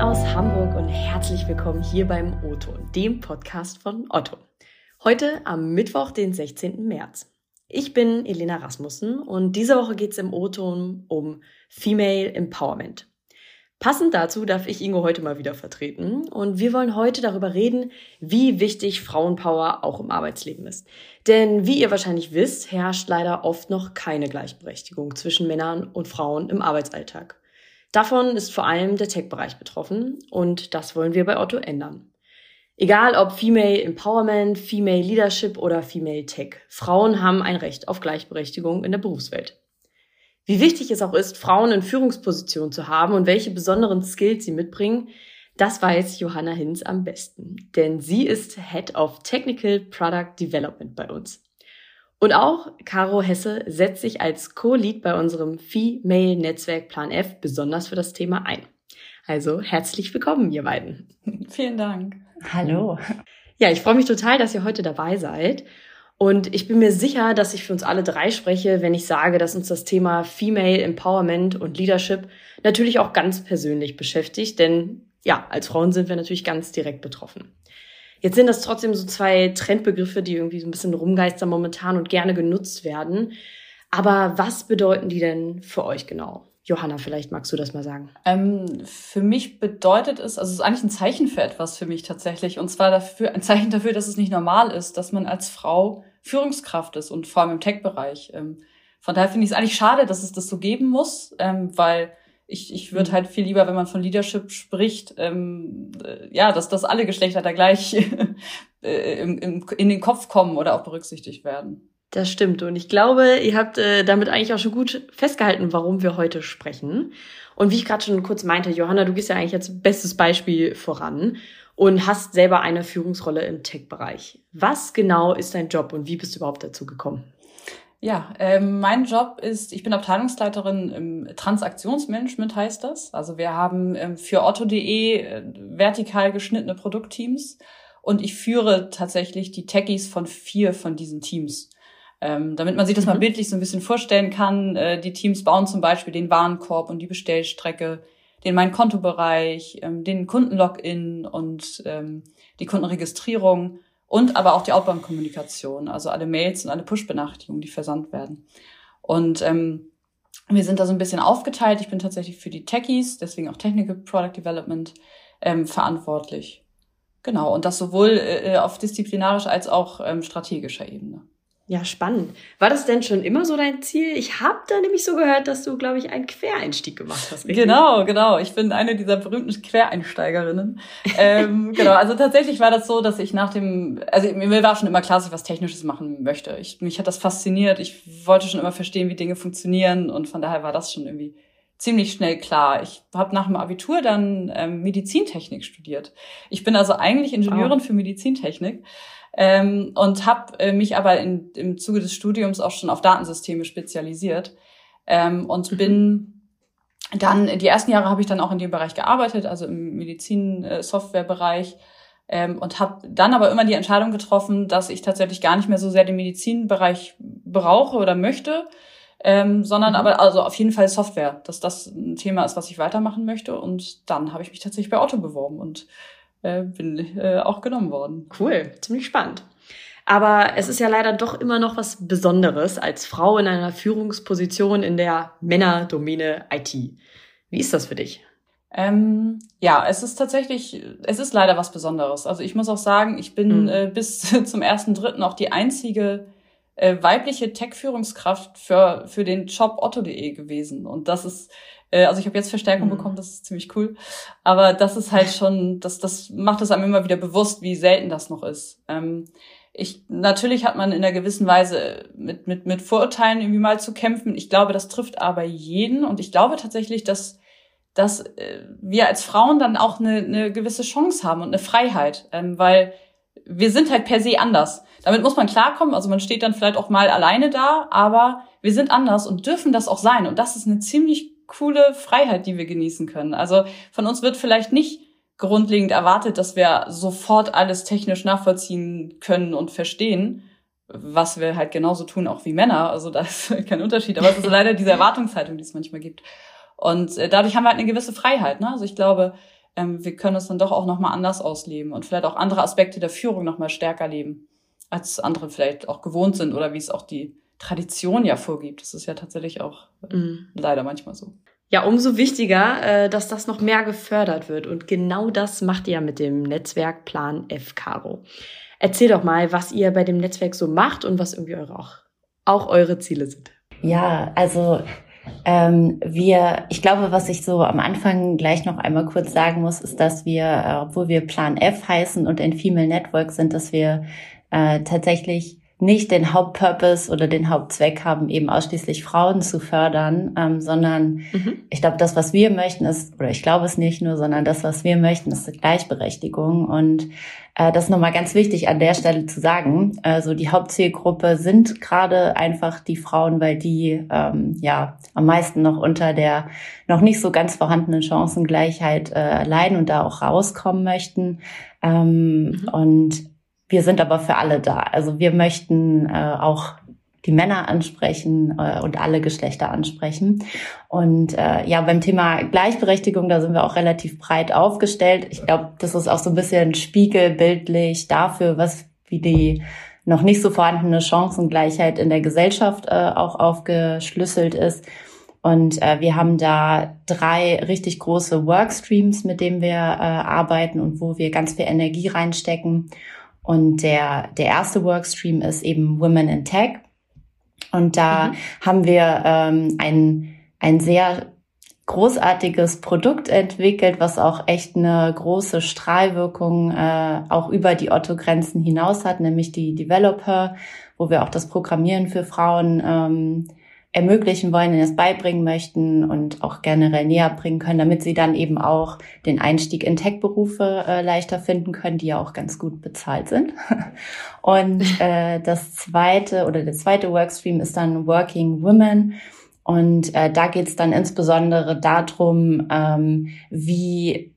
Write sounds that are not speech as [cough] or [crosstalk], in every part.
Aus Hamburg und herzlich willkommen hier beim O-Ton, dem Podcast von Otto. Heute am Mittwoch, den 16. März. Ich bin Elena Rasmussen und diese Woche geht es im O-Ton um Female Empowerment. Passend dazu darf ich Ingo heute mal wieder vertreten und wir wollen heute darüber reden, wie wichtig Frauenpower auch im Arbeitsleben ist. Denn wie ihr wahrscheinlich wisst, herrscht leider oft noch keine Gleichberechtigung zwischen Männern und Frauen im Arbeitsalltag. Davon ist vor allem der Tech-Bereich betroffen und das wollen wir bei Otto ändern. Egal ob Female Empowerment, Female Leadership oder Female Tech, Frauen haben ein Recht auf Gleichberechtigung in der Berufswelt. Wie wichtig es auch ist, Frauen in Führungspositionen zu haben und welche besonderen Skills sie mitbringen, das weiß Johanna Hinz am besten, denn sie ist Head of Technical Product Development bei uns. Und auch Caro Hesse setzt sich als Co-Lead bei unserem Female Netzwerk Plan F besonders für das Thema ein. Also herzlich willkommen, ihr beiden. [laughs] Vielen Dank. Hallo. Ja, ich freue mich total, dass ihr heute dabei seid. Und ich bin mir sicher, dass ich für uns alle drei spreche, wenn ich sage, dass uns das Thema Female Empowerment und Leadership natürlich auch ganz persönlich beschäftigt, denn ja, als Frauen sind wir natürlich ganz direkt betroffen. Jetzt sind das trotzdem so zwei Trendbegriffe, die irgendwie so ein bisschen rumgeistern momentan und gerne genutzt werden. Aber was bedeuten die denn für euch genau? Johanna, vielleicht magst du das mal sagen. Ähm, für mich bedeutet es, also es ist eigentlich ein Zeichen für etwas für mich tatsächlich. Und zwar dafür, ein Zeichen dafür, dass es nicht normal ist, dass man als Frau Führungskraft ist und vor allem im Tech-Bereich. Ähm, von daher finde ich es eigentlich schade, dass es das so geben muss, ähm, weil ich, ich würde mhm. halt viel lieber, wenn man von Leadership spricht, ähm, äh, ja, dass, dass alle Geschlechter da gleich [laughs] äh, im, im, in den Kopf kommen oder auch berücksichtigt werden. Das stimmt. Und ich glaube, ihr habt äh, damit eigentlich auch schon gut festgehalten, warum wir heute sprechen. Und wie ich gerade schon kurz meinte, Johanna, du gehst ja eigentlich als bestes Beispiel voran und hast selber eine Führungsrolle im Tech-Bereich. Was genau ist dein Job und wie bist du überhaupt dazu gekommen? Ja, ähm, mein Job ist, ich bin Abteilungsleiterin im Transaktionsmanagement heißt das. Also wir haben ähm, für otto.de äh, vertikal geschnittene Produktteams und ich führe tatsächlich die Techies von vier von diesen Teams. Ähm, damit man sich das mhm. mal bildlich so ein bisschen vorstellen kann, äh, die Teams bauen zum Beispiel den Warenkorb und die Bestellstrecke, den mein Kontobereich, ähm, den Kundenlogin und ähm, die Kundenregistrierung und aber auch die Outbound-Kommunikation, also alle Mails und alle Push-Benachrichtigungen, die versandt werden. Und ähm, wir sind da so ein bisschen aufgeteilt. Ich bin tatsächlich für die Techies, deswegen auch Technical Product Development, ähm, verantwortlich. Genau, und das sowohl äh, auf disziplinarischer als auch ähm, strategischer Ebene. Ja, spannend. War das denn schon immer so dein Ziel? Ich habe da nämlich so gehört, dass du, glaube ich, einen Quereinstieg gemacht hast. Richtig? Genau, genau. Ich bin eine dieser berühmten Quereinsteigerinnen. ähm, [laughs] genau, also tatsächlich war das so, dass ich nach dem, also mir war schon immer klar, dass ich was Technisches machen möchte. Ich, mich hat das fasziniert. Ich wollte schon immer verstehen, wie Dinge funktionieren und von daher war das schon irgendwie ziemlich schnell klar. Ich habe nach dem Abitur dann ähm, Medizintechnik studiert. Ich bin also eigentlich Ingenieurin oh. für Medizintechnik ähm, und habe äh, mich aber in, im Zuge des Studiums auch schon auf Datensysteme spezialisiert ähm, und mhm. bin dann die ersten Jahre habe ich dann auch in dem Bereich gearbeitet, also im Medizin-Software-Bereich ähm, und habe dann aber immer die Entscheidung getroffen, dass ich tatsächlich gar nicht mehr so sehr den Medizinbereich brauche oder möchte, ähm, sondern mhm. aber also auf jeden Fall Software, dass das ein Thema ist, was ich weitermachen möchte. Und dann habe ich mich tatsächlich bei Otto beworben und äh, bin äh, auch genommen worden. Cool, ziemlich spannend. Aber es ist ja leider doch immer noch was Besonderes als Frau in einer Führungsposition in der Männerdomäne IT. Wie ist das für dich? Ähm, ja, es ist tatsächlich, es ist leider was Besonderes. Also ich muss auch sagen, ich bin mhm. äh, bis [laughs] zum ersten Dritten auch die einzige äh, weibliche Tech-Führungskraft für, für den Job otto.de gewesen. Und das ist äh, also ich habe jetzt Verstärkung mhm. bekommen, das ist ziemlich cool. Aber das ist halt schon, das, das macht es einem immer wieder bewusst, wie selten das noch ist. Ähm, ich, natürlich hat man in einer gewissen Weise mit, mit, mit Vorurteilen irgendwie mal zu kämpfen. Ich glaube, das trifft aber jeden. Und ich glaube tatsächlich, dass, dass äh, wir als Frauen dann auch eine, eine gewisse Chance haben und eine Freiheit. Ähm, weil wir sind halt per se anders. Damit muss man klarkommen. Also man steht dann vielleicht auch mal alleine da, aber wir sind anders und dürfen das auch sein. Und das ist eine ziemlich coole Freiheit, die wir genießen können. Also von uns wird vielleicht nicht grundlegend erwartet, dass wir sofort alles technisch nachvollziehen können und verstehen, was wir halt genauso tun, auch wie Männer. Also da ist [laughs] kein Unterschied. Aber es ist leider diese Erwartungshaltung, die es manchmal gibt. Und äh, dadurch haben wir halt eine gewisse Freiheit. Ne? Also ich glaube, ähm, wir können es dann doch auch nochmal anders ausleben und vielleicht auch andere Aspekte der Führung nochmal stärker leben, als andere vielleicht auch gewohnt sind oder wie es auch die Tradition ja vorgibt. Das ist ja tatsächlich auch äh, mhm. leider manchmal so. Ja, umso wichtiger, äh, dass das noch mehr gefördert wird. Und genau das macht ihr mit dem Netzwerk Plan F Caro. Erzähl doch mal, was ihr bei dem Netzwerk so macht und was irgendwie eure auch, auch eure Ziele sind. Ja, also ähm, wir, ich glaube, was ich so am Anfang gleich noch einmal kurz sagen muss, ist, dass wir, äh, obwohl wir Plan F heißen und ein Female Network sind, dass wir äh, tatsächlich nicht den Hauptpurpose oder den Hauptzweck haben, eben ausschließlich Frauen zu fördern, ähm, sondern mhm. ich glaube, das, was wir möchten, ist, oder ich glaube es nicht nur, sondern das, was wir möchten, ist Gleichberechtigung. Und äh, das ist nochmal ganz wichtig an der Stelle zu sagen. Also die Hauptzielgruppe sind gerade einfach die Frauen, weil die ähm, ja am meisten noch unter der noch nicht so ganz vorhandenen Chancengleichheit äh, leiden und da auch rauskommen möchten. Ähm, mhm. Und wir sind aber für alle da. Also wir möchten äh, auch die Männer ansprechen äh, und alle Geschlechter ansprechen. Und äh, ja, beim Thema Gleichberechtigung, da sind wir auch relativ breit aufgestellt. Ich glaube, das ist auch so ein bisschen spiegelbildlich dafür, was wie die noch nicht so vorhandene Chancengleichheit in der Gesellschaft äh, auch aufgeschlüsselt ist. Und äh, wir haben da drei richtig große Workstreams, mit denen wir äh, arbeiten und wo wir ganz viel Energie reinstecken. Und der, der erste Workstream ist eben Women in Tech. Und da mhm. haben wir ähm, ein, ein sehr großartiges Produkt entwickelt, was auch echt eine große Strahlwirkung äh, auch über die Otto-Grenzen hinaus hat, nämlich die Developer, wo wir auch das Programmieren für Frauen ähm, ermöglichen wollen, es beibringen möchten und auch generell näher bringen können, damit sie dann eben auch den Einstieg in Tech-Berufe äh, leichter finden können, die ja auch ganz gut bezahlt sind. [laughs] Und [laughs] äh, das zweite oder der zweite Workstream ist dann Working Women. Und äh, da geht es dann insbesondere darum, ähm, wie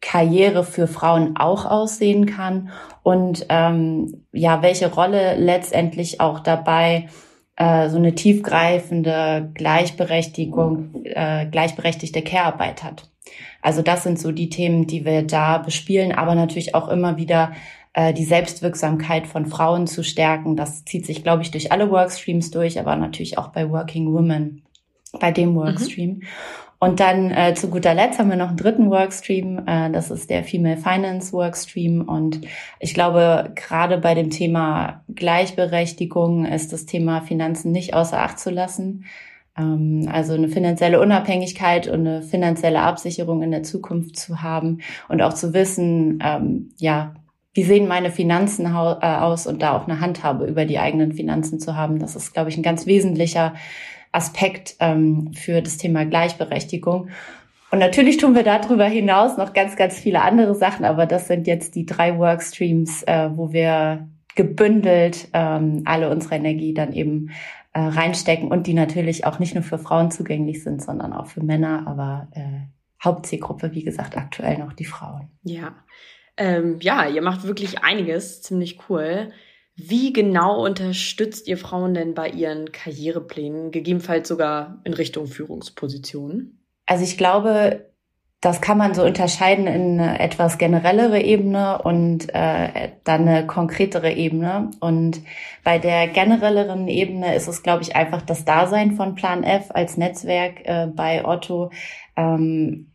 Karriere für Frauen auch aussehen kann und ähm, ja, welche Rolle letztendlich auch dabei äh, so eine tiefgreifende Gleichberechtigung, äh, gleichberechtigte Care-Arbeit hat. Also das sind so die Themen, die wir da bespielen, aber natürlich auch immer wieder äh, die Selbstwirksamkeit von Frauen zu stärken. Das zieht sich, glaube ich, durch alle Workstreams durch, aber natürlich auch bei Working Women, bei dem mhm. Workstream. Mhm. Und dann äh, zu guter Letzt haben wir noch einen dritten Workstream, äh, das ist der Female Finance Workstream. Und ich glaube, gerade bei dem Thema Gleichberechtigung ist das Thema Finanzen nicht außer Acht zu lassen. Ähm, also eine finanzielle Unabhängigkeit und eine finanzielle Absicherung in der Zukunft zu haben und auch zu wissen, ähm, ja, wie sehen meine Finanzen äh, aus und da auch eine Handhabe über die eigenen Finanzen zu haben. Das ist, glaube ich, ein ganz wesentlicher Aspekt ähm, für das Thema Gleichberechtigung. Und natürlich tun wir darüber hinaus noch ganz, ganz viele andere Sachen, aber das sind jetzt die drei Workstreams, äh, wo wir gebündelt ähm, alle unsere Energie dann eben äh, reinstecken und die natürlich auch nicht nur für Frauen zugänglich sind, sondern auch für Männer, aber äh, Hauptzielgruppe, wie gesagt, aktuell noch die Frauen. Ja. Ähm, ja, ihr macht wirklich einiges, ziemlich cool. Wie genau unterstützt ihr Frauen denn bei ihren Karriereplänen, gegebenenfalls sogar in Richtung Führungspositionen? Also ich glaube, das kann man so unterscheiden in eine etwas generellere Ebene und äh, dann eine konkretere Ebene. Und bei der generelleren Ebene ist es, glaube ich, einfach das Dasein von Plan F als Netzwerk äh, bei Otto. Ähm,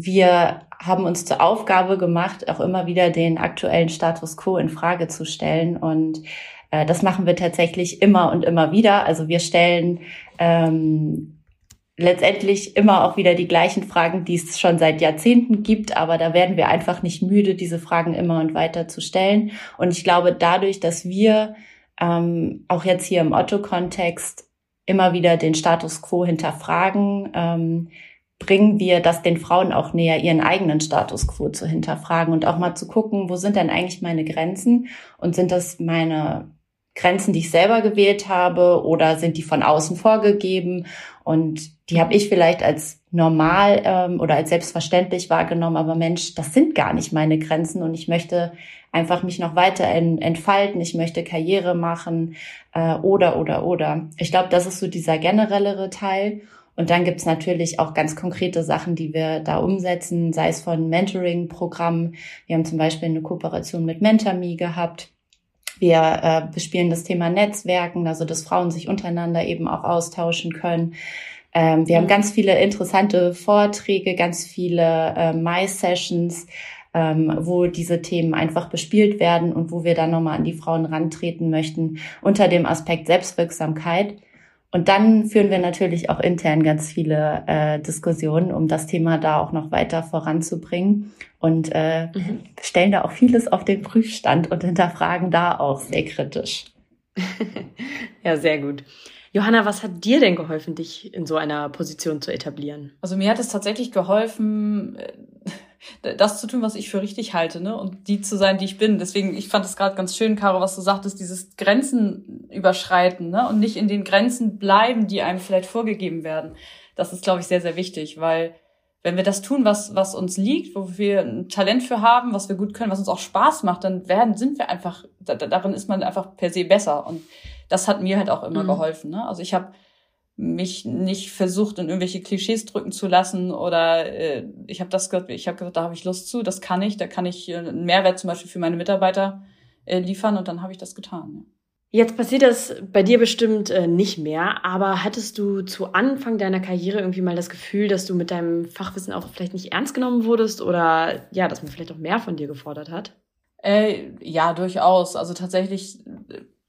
wir haben uns zur Aufgabe gemacht, auch immer wieder den aktuellen Status quo in Frage zu stellen. Und äh, das machen wir tatsächlich immer und immer wieder. Also wir stellen ähm, letztendlich immer auch wieder die gleichen Fragen, die es schon seit Jahrzehnten gibt, aber da werden wir einfach nicht müde, diese Fragen immer und weiter zu stellen. Und ich glaube, dadurch, dass wir ähm, auch jetzt hier im Otto-Kontext immer wieder den Status quo hinterfragen, ähm, bringen wir das den Frauen auch näher, ihren eigenen Status quo zu hinterfragen und auch mal zu gucken, wo sind denn eigentlich meine Grenzen und sind das meine Grenzen, die ich selber gewählt habe oder sind die von außen vorgegeben und die habe ich vielleicht als normal ähm, oder als selbstverständlich wahrgenommen, aber Mensch, das sind gar nicht meine Grenzen und ich möchte einfach mich noch weiter entfalten, ich möchte Karriere machen äh, oder oder oder. Ich glaube, das ist so dieser generellere Teil Und dann gibt's natürlich auch ganz konkrete Sachen, die wir da umsetzen, sei es von Mentoring-Programmen. Wir haben zum Beispiel eine Kooperation mit MentorMe gehabt. Wir äh, bespielen das Thema Netzwerken, also dass Frauen sich untereinander eben auch austauschen können. Ähm, wir haben ganz viele interessante Vorträge, ganz viele äh, My-Sessions, ähm, wo diese Themen einfach bespielt werden und wo wir dann nochmal an die Frauen rantreten möchten unter dem Aspekt Selbstwirksamkeit. Und dann führen wir natürlich auch intern ganz viele äh, Diskussionen, um das Thema da auch noch weiter voranzubringen und äh, mhm. stellen da auch vieles auf den Prüfstand und hinterfragen da auch sehr kritisch. [laughs] ja, sehr gut. Johanna, was hat dir denn geholfen, dich in so einer Position zu etablieren? Also mir hat es tatsächlich geholfen, äh, das zu tun, was ich für richtig halte, ne? Und die zu sein, die ich bin. Deswegen, ich fand es gerade ganz schön, Caro, was du sagtest, dieses Grenzen überschreiten, ne? Und nicht in den Grenzen bleiben, die einem vielleicht vorgegeben werden. Das ist, glaube ich, sehr, sehr wichtig, weil wenn wir das tun, was, was uns liegt, wo wir ein Talent für haben, was wir gut können, was uns auch Spaß macht, dann werden, sind wir einfach, da, darin ist man einfach per se besser. Und das hat mir halt auch immer mhm. geholfen. Ne? Also ich habe mich nicht versucht, in irgendwelche Klischees drücken zu lassen oder äh, ich habe das gesagt, ich habe gesagt, da habe ich Lust zu, das kann ich, da kann ich äh, einen Mehrwert zum Beispiel für meine Mitarbeiter äh, liefern und dann habe ich das getan. Jetzt passiert das bei dir bestimmt äh, nicht mehr, aber hattest du zu Anfang deiner Karriere irgendwie mal das Gefühl, dass du mit deinem Fachwissen auch vielleicht nicht ernst genommen wurdest oder ja, dass man vielleicht auch mehr von dir gefordert hat? Äh, ja, durchaus. Also tatsächlich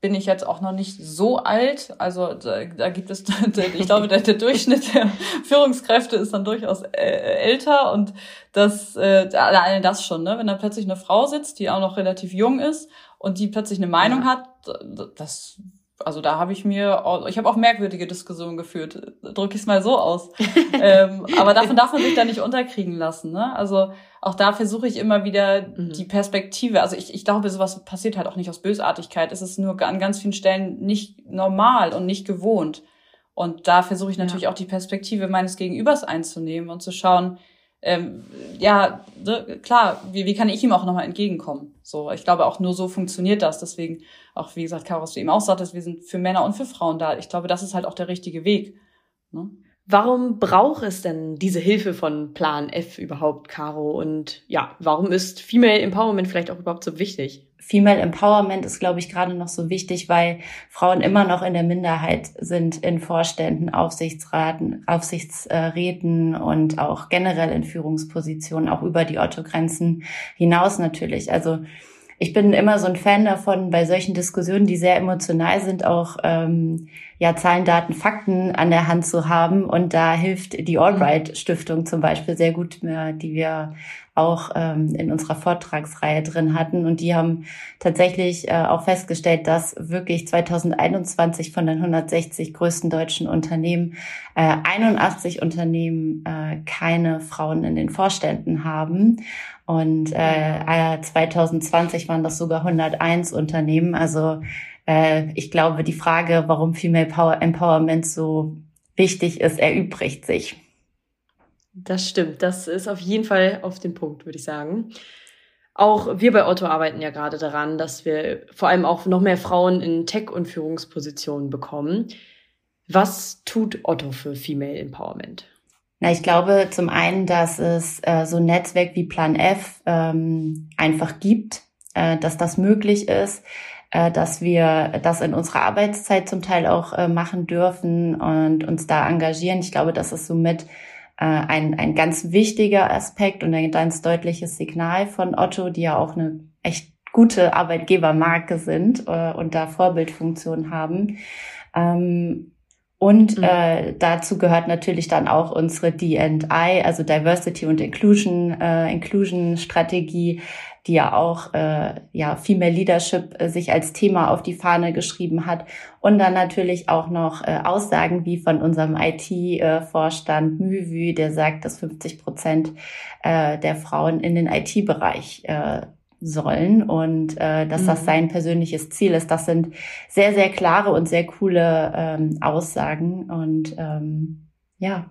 bin ich jetzt auch noch nicht so alt. Also da, da gibt es, [laughs] ich glaube, der, der, Durchschnitt der Führungskräfte ist dann durchaus äh, älter und das, äh, allein das schon, ne? wenn da plötzlich eine Frau sitzt, die auch noch relativ jung ist und die plötzlich eine Meinung ja. hat, das also da habe ich mir, auch, ich habe auch merkwürdige Diskussionen geführt, drücke ich es mal so aus. [laughs] ähm, aber davon darf man sich da nicht unterkriegen lassen. Ne? Also auch da versuche ich immer wieder mhm. die Perspektive. Also ich, ich glaube, sowas passiert halt auch nicht aus Bösartigkeit. Es ist nur an ganz vielen Stellen nicht normal und nicht gewohnt. Und da versuche ich natürlich ja. auch die Perspektive meines Gegenübers einzunehmen und zu schauen, ähm, ja, ne, klar, wie, wie kann ich ihm auch nochmal entgegenkommen? So, ich glaube, auch nur so funktioniert das. Deswegen, auch wie gesagt, Karos, du eben auch sagtest, wir sind für Männer und für Frauen da. Ich glaube, das ist halt auch der richtige Weg. Ne? Warum braucht es denn diese Hilfe von Plan F überhaupt, Caro? Und ja, warum ist Female Empowerment vielleicht auch überhaupt so wichtig? Female Empowerment ist, glaube ich, gerade noch so wichtig, weil Frauen immer noch in der Minderheit sind in Vorständen, Aufsichtsraten, Aufsichtsräten und auch generell in Führungspositionen, auch über die Otto-Grenzen hinaus natürlich. Also ich bin immer so ein Fan davon, bei solchen Diskussionen, die sehr emotional sind, auch ähm, ja Zahlen, Daten, Fakten an der Hand zu haben. Und da hilft die Albright Stiftung zum Beispiel sehr gut, äh, die wir auch ähm, in unserer Vortragsreihe drin hatten. Und die haben tatsächlich äh, auch festgestellt, dass wirklich 2021 von den 160 größten deutschen Unternehmen äh, 81 Unternehmen äh, keine Frauen in den Vorständen haben. Und äh, 2020 waren das sogar 101 Unternehmen. Also äh, ich glaube, die Frage, warum Female Power Empowerment so wichtig ist, erübrigt sich. Das stimmt. Das ist auf jeden Fall auf den Punkt, würde ich sagen. Auch wir bei Otto arbeiten ja gerade daran, dass wir vor allem auch noch mehr Frauen in Tech- und Führungspositionen bekommen. Was tut Otto für Female Empowerment? Na, ich glaube zum einen, dass es äh, so ein Netzwerk wie Plan F ähm, einfach gibt, äh, dass das möglich ist, dass wir das in unserer Arbeitszeit zum Teil auch äh, machen dürfen und uns da engagieren. Ich glaube, das ist somit äh, ein, ein ganz wichtiger Aspekt und ein ganz deutliches Signal von Otto, die ja auch eine echt gute Arbeitgebermarke sind äh, und da Vorbildfunktion haben. Ähm, und mhm. äh, dazu gehört natürlich dann auch unsere D&I, also Diversity und Inclusion, äh, Inclusion Strategie, die ja auch äh, ja Female Leadership äh, sich als Thema auf die Fahne geschrieben hat und dann natürlich auch noch äh, Aussagen wie von unserem IT-Vorstand äh, Müvü, der sagt, dass 50 Prozent äh, der Frauen in den IT-Bereich äh, sollen und äh, dass mhm. das sein persönliches Ziel ist. Das sind sehr, sehr klare und sehr coole ähm, Aussagen und ähm, ja,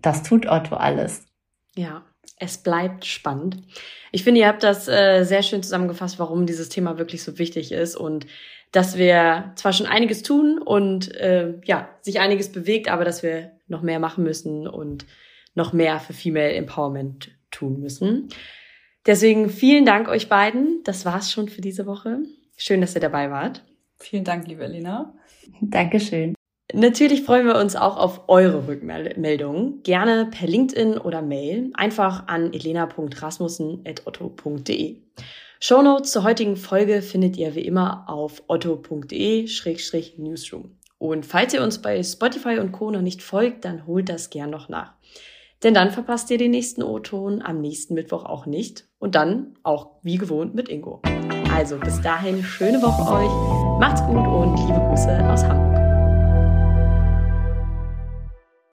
das tut Otto alles. Ja, es bleibt spannend. Ich finde, ihr habt das äh, sehr schön zusammengefasst, warum dieses Thema wirklich so wichtig ist und dass wir zwar schon einiges tun und äh, ja, sich einiges bewegt, aber dass wir noch mehr machen müssen und noch mehr für Female Empowerment tun müssen. Deswegen vielen Dank euch beiden. Das war's schon für diese Woche. Schön, dass ihr dabei wart. Vielen Dank, liebe Elena. Dankeschön. Natürlich freuen wir uns auch auf eure Rückmeldungen. Gerne per LinkedIn oder Mail. Einfach an elena.rasmussen.otto.de. Shownotes zur heutigen Folge findet ihr wie immer auf otto.de-newsroom. Und falls ihr uns bei Spotify und Co. noch nicht folgt, dann holt das gern noch nach. Denn dann verpasst ihr den nächsten O-Ton am nächsten Mittwoch auch nicht. Und dann auch wie gewohnt mit Ingo. Also bis dahin, schöne Woche euch. Macht's gut und liebe Grüße aus Hamburg.